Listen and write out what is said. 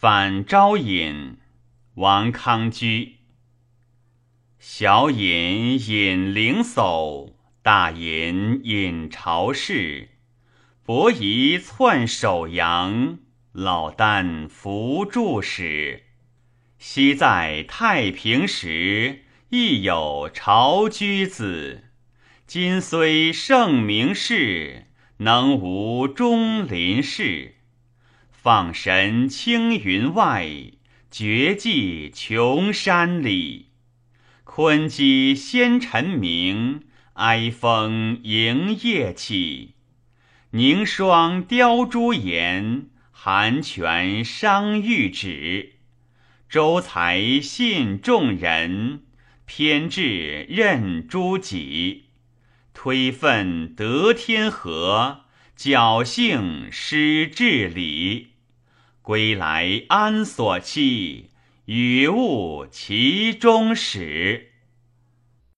反招隐，王康居。小隐隐灵叟，大隐隐朝事。伯夷窜首阳，老聃扶助使。昔在太平时，亦有朝居子。今虽圣明士，能无钟林氏。放神青云外，绝迹穷山里。昆鸡先晨鸣，哀风迎夜起。凝霜雕朱颜，寒泉伤玉指。周才信众人，偏志任诸己。推愤得天和，侥幸失治理。归来安所栖？与物齐中始。